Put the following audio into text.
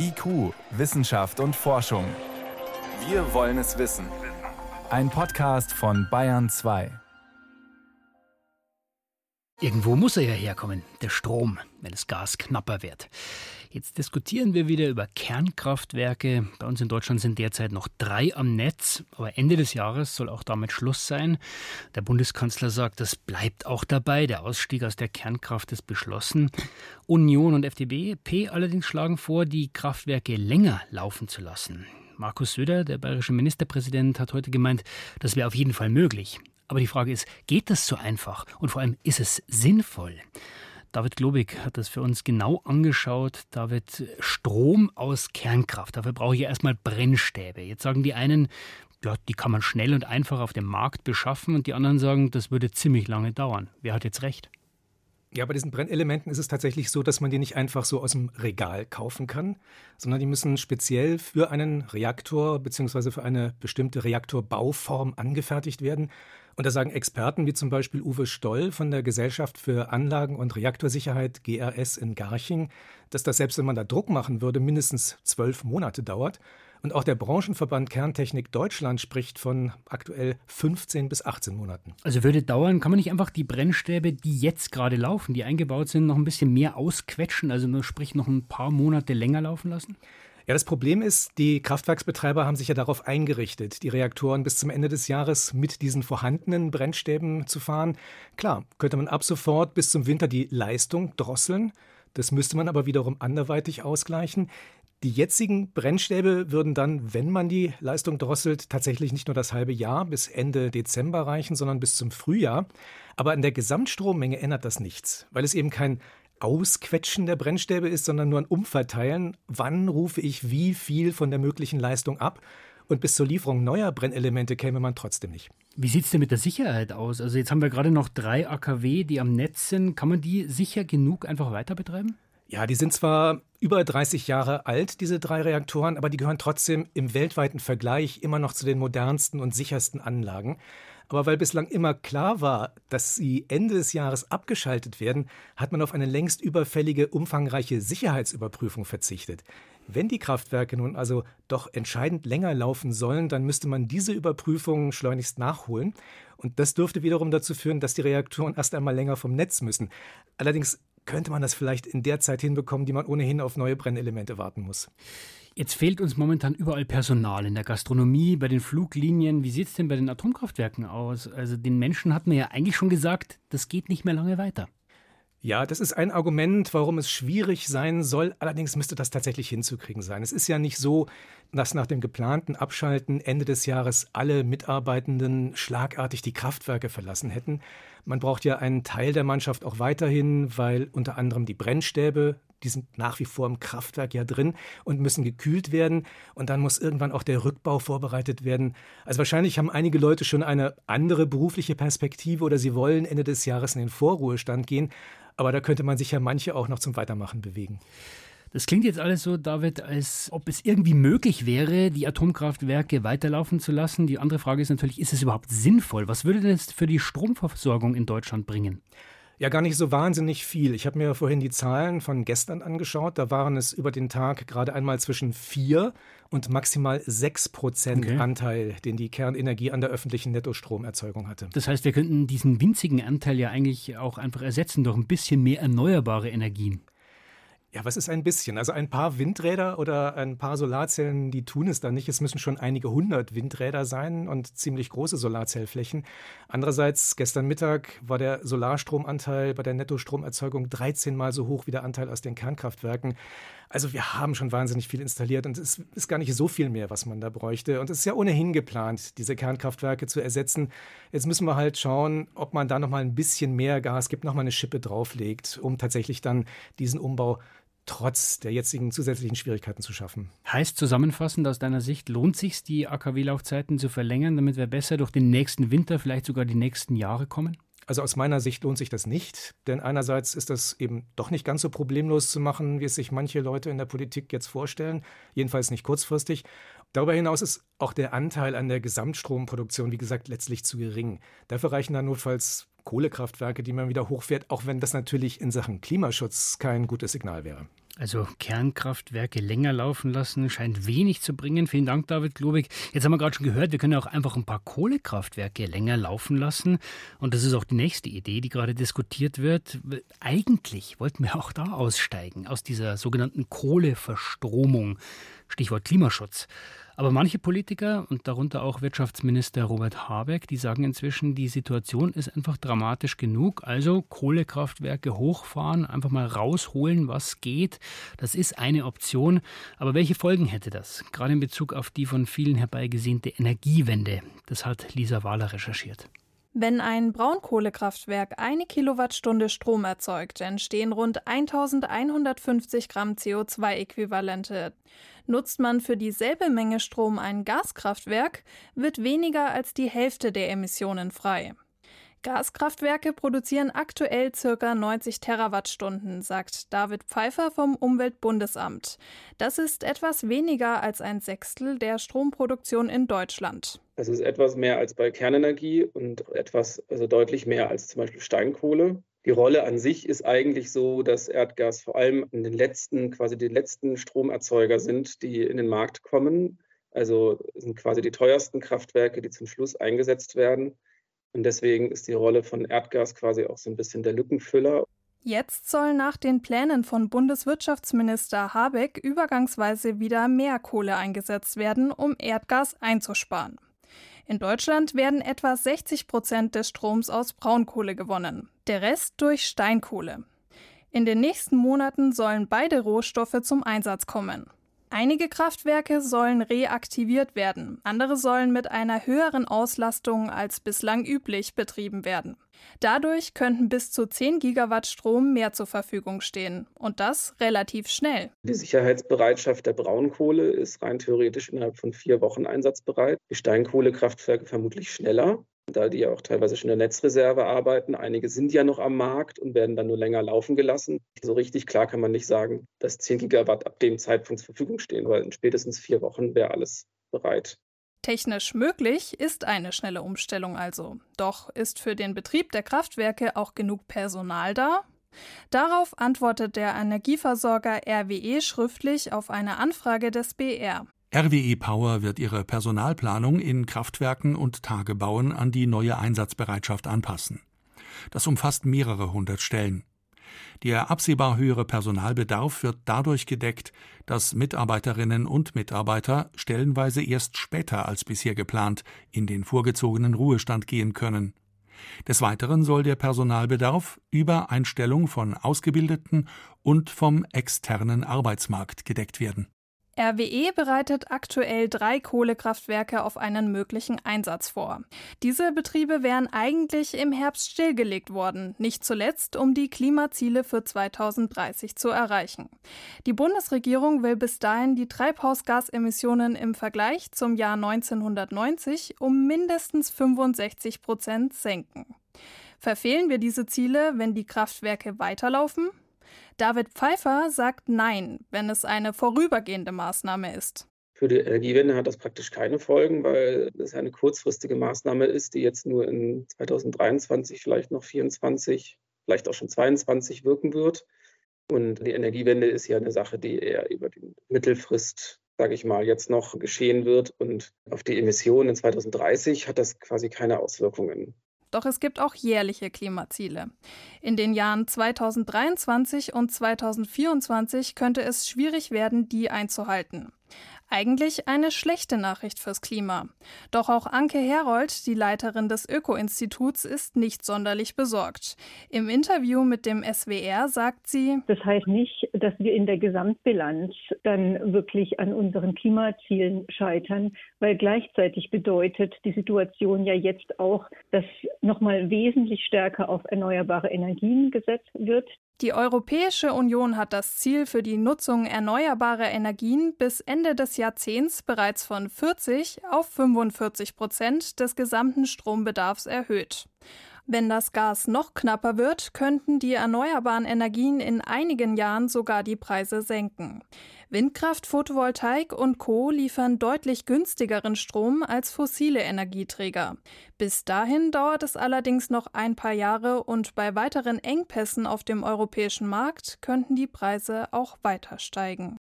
IQ, Wissenschaft und Forschung. Wir wollen es wissen. Ein Podcast von Bayern 2. Irgendwo muss er ja herkommen, der Strom, wenn das Gas knapper wird. Jetzt diskutieren wir wieder über Kernkraftwerke. Bei uns in Deutschland sind derzeit noch drei am Netz, aber Ende des Jahres soll auch damit Schluss sein. Der Bundeskanzler sagt, das bleibt auch dabei. Der Ausstieg aus der Kernkraft ist beschlossen. Union und FDP allerdings schlagen vor, die Kraftwerke länger laufen zu lassen. Markus Söder, der bayerische Ministerpräsident, hat heute gemeint, das wäre auf jeden Fall möglich. Aber die Frage ist, geht das so einfach? Und vor allem, ist es sinnvoll? David Globig hat das für uns genau angeschaut. David, Strom aus Kernkraft, dafür brauche ich erstmal Brennstäbe. Jetzt sagen die einen, ja, die kann man schnell und einfach auf dem Markt beschaffen und die anderen sagen, das würde ziemlich lange dauern. Wer hat jetzt recht? Ja, bei diesen Brennelementen ist es tatsächlich so, dass man die nicht einfach so aus dem Regal kaufen kann, sondern die müssen speziell für einen Reaktor bzw. für eine bestimmte Reaktorbauform angefertigt werden. Und da sagen Experten wie zum Beispiel Uwe Stoll von der Gesellschaft für Anlagen- und Reaktorsicherheit GRS in Garching, dass das selbst wenn man da Druck machen würde, mindestens zwölf Monate dauert. Und auch der Branchenverband Kerntechnik Deutschland spricht von aktuell 15 bis 18 Monaten. Also würde dauern, kann man nicht einfach die Brennstäbe, die jetzt gerade laufen, die eingebaut sind, noch ein bisschen mehr ausquetschen, also nur sprich noch ein paar Monate länger laufen lassen? Ja, das Problem ist, die Kraftwerksbetreiber haben sich ja darauf eingerichtet, die Reaktoren bis zum Ende des Jahres mit diesen vorhandenen Brennstäben zu fahren. Klar, könnte man ab sofort bis zum Winter die Leistung drosseln. Das müsste man aber wiederum anderweitig ausgleichen. Die jetzigen Brennstäbe würden dann, wenn man die Leistung drosselt, tatsächlich nicht nur das halbe Jahr bis Ende Dezember reichen, sondern bis zum Frühjahr. Aber an der Gesamtstrommenge ändert das nichts, weil es eben kein Ausquetschen der Brennstäbe ist, sondern nur ein Umverteilen. Wann rufe ich wie viel von der möglichen Leistung ab? Und bis zur Lieferung neuer Brennelemente käme man trotzdem nicht. Wie sieht es denn mit der Sicherheit aus? Also jetzt haben wir gerade noch drei AKW, die am Netz sind. Kann man die sicher genug einfach weiter betreiben? Ja, die sind zwar über 30 Jahre alt, diese drei Reaktoren, aber die gehören trotzdem im weltweiten Vergleich immer noch zu den modernsten und sichersten Anlagen. Aber weil bislang immer klar war, dass sie Ende des Jahres abgeschaltet werden, hat man auf eine längst überfällige, umfangreiche Sicherheitsüberprüfung verzichtet. Wenn die Kraftwerke nun also doch entscheidend länger laufen sollen, dann müsste man diese Überprüfung schleunigst nachholen. Und das dürfte wiederum dazu führen, dass die Reaktoren erst einmal länger vom Netz müssen. Allerdings könnte man das vielleicht in der Zeit hinbekommen, die man ohnehin auf neue Brennelemente warten muss. Jetzt fehlt uns momentan überall Personal in der Gastronomie, bei den Fluglinien. Wie sieht es denn bei den Atomkraftwerken aus? Also den Menschen hat man ja eigentlich schon gesagt, das geht nicht mehr lange weiter. Ja, das ist ein Argument, warum es schwierig sein soll. Allerdings müsste das tatsächlich hinzukriegen sein. Es ist ja nicht so, dass nach dem geplanten Abschalten Ende des Jahres alle Mitarbeitenden schlagartig die Kraftwerke verlassen hätten. Man braucht ja einen Teil der Mannschaft auch weiterhin, weil unter anderem die Brennstäbe die sind nach wie vor im Kraftwerk ja drin und müssen gekühlt werden. Und dann muss irgendwann auch der Rückbau vorbereitet werden. Also wahrscheinlich haben einige Leute schon eine andere berufliche Perspektive oder sie wollen Ende des Jahres in den Vorruhestand gehen. Aber da könnte man sich ja manche auch noch zum Weitermachen bewegen. Das klingt jetzt alles so, David, als ob es irgendwie möglich wäre, die Atomkraftwerke weiterlaufen zu lassen. Die andere Frage ist natürlich, ist es überhaupt sinnvoll? Was würde das für die Stromversorgung in Deutschland bringen? Ja, gar nicht so wahnsinnig viel. Ich habe mir vorhin die Zahlen von gestern angeschaut. Da waren es über den Tag gerade einmal zwischen vier und maximal sechs Prozent okay. Anteil, den die Kernenergie an der öffentlichen Nettostromerzeugung hatte. Das heißt, wir könnten diesen winzigen Anteil ja eigentlich auch einfach ersetzen durch ein bisschen mehr erneuerbare Energien. Ja, was ist ein bisschen? Also ein paar Windräder oder ein paar Solarzellen, die tun es dann nicht. Es müssen schon einige hundert Windräder sein und ziemlich große Solarzellflächen. Andererseits, gestern Mittag war der Solarstromanteil bei der Nettostromerzeugung 13 mal so hoch wie der Anteil aus den Kernkraftwerken. Also wir haben schon wahnsinnig viel installiert und es ist gar nicht so viel mehr, was man da bräuchte. Und es ist ja ohnehin geplant, diese Kernkraftwerke zu ersetzen. Jetzt müssen wir halt schauen, ob man da noch mal ein bisschen mehr Gas gibt, noch mal eine Schippe drauflegt, um tatsächlich dann diesen Umbau trotz der jetzigen zusätzlichen Schwierigkeiten zu schaffen. Heißt zusammenfassend aus deiner Sicht, lohnt sich die AKW-Laufzeiten zu verlängern, damit wir besser durch den nächsten Winter, vielleicht sogar die nächsten Jahre kommen? Also aus meiner Sicht lohnt sich das nicht, denn einerseits ist das eben doch nicht ganz so problemlos zu machen, wie es sich manche Leute in der Politik jetzt vorstellen, jedenfalls nicht kurzfristig. Darüber hinaus ist auch der Anteil an der Gesamtstromproduktion, wie gesagt, letztlich zu gering. Dafür reichen dann notfalls Kohlekraftwerke, die man wieder hochfährt, auch wenn das natürlich in Sachen Klimaschutz kein gutes Signal wäre. Also Kernkraftwerke länger laufen lassen, scheint wenig zu bringen. Vielen Dank, David Globig. Jetzt haben wir gerade schon gehört, wir können auch einfach ein paar Kohlekraftwerke länger laufen lassen. Und das ist auch die nächste Idee, die gerade diskutiert wird. Eigentlich wollten wir auch da aussteigen, aus dieser sogenannten Kohleverstromung. Stichwort Klimaschutz. Aber manche Politiker und darunter auch Wirtschaftsminister Robert Habeck, die sagen inzwischen, die Situation ist einfach dramatisch genug. Also Kohlekraftwerke hochfahren, einfach mal rausholen, was geht. Das ist eine Option. Aber welche Folgen hätte das? Gerade in Bezug auf die von vielen herbeigesehnte Energiewende. Das hat Lisa Wahler recherchiert. Wenn ein Braunkohlekraftwerk eine Kilowattstunde Strom erzeugt, entstehen rund 1150 Gramm CO2-Äquivalente. Nutzt man für dieselbe Menge Strom ein Gaskraftwerk, wird weniger als die Hälfte der Emissionen frei. Gaskraftwerke produzieren aktuell ca. 90 Terawattstunden, sagt David Pfeiffer vom Umweltbundesamt. Das ist etwas weniger als ein Sechstel der Stromproduktion in Deutschland. Das ist etwas mehr als bei Kernenergie und etwas, also deutlich mehr als zum Beispiel Steinkohle. Die Rolle an sich ist eigentlich so, dass Erdgas vor allem in den letzten, quasi die letzten Stromerzeuger sind, die in den Markt kommen. Also sind quasi die teuersten Kraftwerke, die zum Schluss eingesetzt werden. Und deswegen ist die Rolle von Erdgas quasi auch so ein bisschen der Lückenfüller. Jetzt soll nach den Plänen von Bundeswirtschaftsminister Habeck übergangsweise wieder mehr Kohle eingesetzt werden, um Erdgas einzusparen. In Deutschland werden etwa 60 Prozent des Stroms aus Braunkohle gewonnen, der Rest durch Steinkohle. In den nächsten Monaten sollen beide Rohstoffe zum Einsatz kommen. Einige Kraftwerke sollen reaktiviert werden, andere sollen mit einer höheren Auslastung als bislang üblich betrieben werden. Dadurch könnten bis zu 10 Gigawatt Strom mehr zur Verfügung stehen und das relativ schnell. Die Sicherheitsbereitschaft der Braunkohle ist rein theoretisch innerhalb von vier Wochen einsatzbereit. Die Steinkohlekraftwerke vermutlich schneller da die ja auch teilweise schon in der Netzreserve arbeiten. Einige sind ja noch am Markt und werden dann nur länger laufen gelassen. So richtig klar kann man nicht sagen, dass 10 Gigawatt ab dem Zeitpunkt zur Verfügung stehen, weil in spätestens vier Wochen wäre alles bereit. Technisch möglich ist eine schnelle Umstellung also. Doch ist für den Betrieb der Kraftwerke auch genug Personal da? Darauf antwortet der Energieversorger RWE schriftlich auf eine Anfrage des BR. RWE Power wird ihre Personalplanung in Kraftwerken und Tagebauen an die neue Einsatzbereitschaft anpassen. Das umfasst mehrere hundert Stellen. Der absehbar höhere Personalbedarf wird dadurch gedeckt, dass Mitarbeiterinnen und Mitarbeiter stellenweise erst später als bisher geplant in den vorgezogenen Ruhestand gehen können. Des Weiteren soll der Personalbedarf über Einstellung von Ausgebildeten und vom externen Arbeitsmarkt gedeckt werden. RWE bereitet aktuell drei Kohlekraftwerke auf einen möglichen Einsatz vor. Diese Betriebe wären eigentlich im Herbst stillgelegt worden, nicht zuletzt, um die Klimaziele für 2030 zu erreichen. Die Bundesregierung will bis dahin die Treibhausgasemissionen im Vergleich zum Jahr 1990 um mindestens 65 Prozent senken. Verfehlen wir diese Ziele, wenn die Kraftwerke weiterlaufen? David Pfeiffer sagt Nein, wenn es eine vorübergehende Maßnahme ist. Für die Energiewende hat das praktisch keine Folgen, weil es eine kurzfristige Maßnahme ist, die jetzt nur in 2023, vielleicht noch 2024, vielleicht auch schon 2022 wirken wird. Und die Energiewende ist ja eine Sache, die eher über die Mittelfrist, sage ich mal, jetzt noch geschehen wird. Und auf die Emissionen in 2030 hat das quasi keine Auswirkungen. Doch es gibt auch jährliche Klimaziele. In den Jahren 2023 und 2024 könnte es schwierig werden, die einzuhalten. Eigentlich eine schlechte Nachricht fürs Klima. Doch auch Anke Herold, die Leiterin des Öko-Instituts, ist nicht sonderlich besorgt. Im Interview mit dem SWR sagt sie, Das heißt nicht, dass wir in der Gesamtbilanz dann wirklich an unseren Klimazielen scheitern, weil gleichzeitig bedeutet die Situation ja jetzt auch, dass nochmal wesentlich stärker auf erneuerbare Energien gesetzt wird. Die Europäische Union hat das Ziel für die Nutzung erneuerbarer Energien bis Ende des Jahrzehnts bereits von 40 auf 45 Prozent des gesamten Strombedarfs erhöht. Wenn das Gas noch knapper wird, könnten die erneuerbaren Energien in einigen Jahren sogar die Preise senken. Windkraft, Photovoltaik und Co liefern deutlich günstigeren Strom als fossile Energieträger. Bis dahin dauert es allerdings noch ein paar Jahre und bei weiteren Engpässen auf dem europäischen Markt könnten die Preise auch weiter steigen.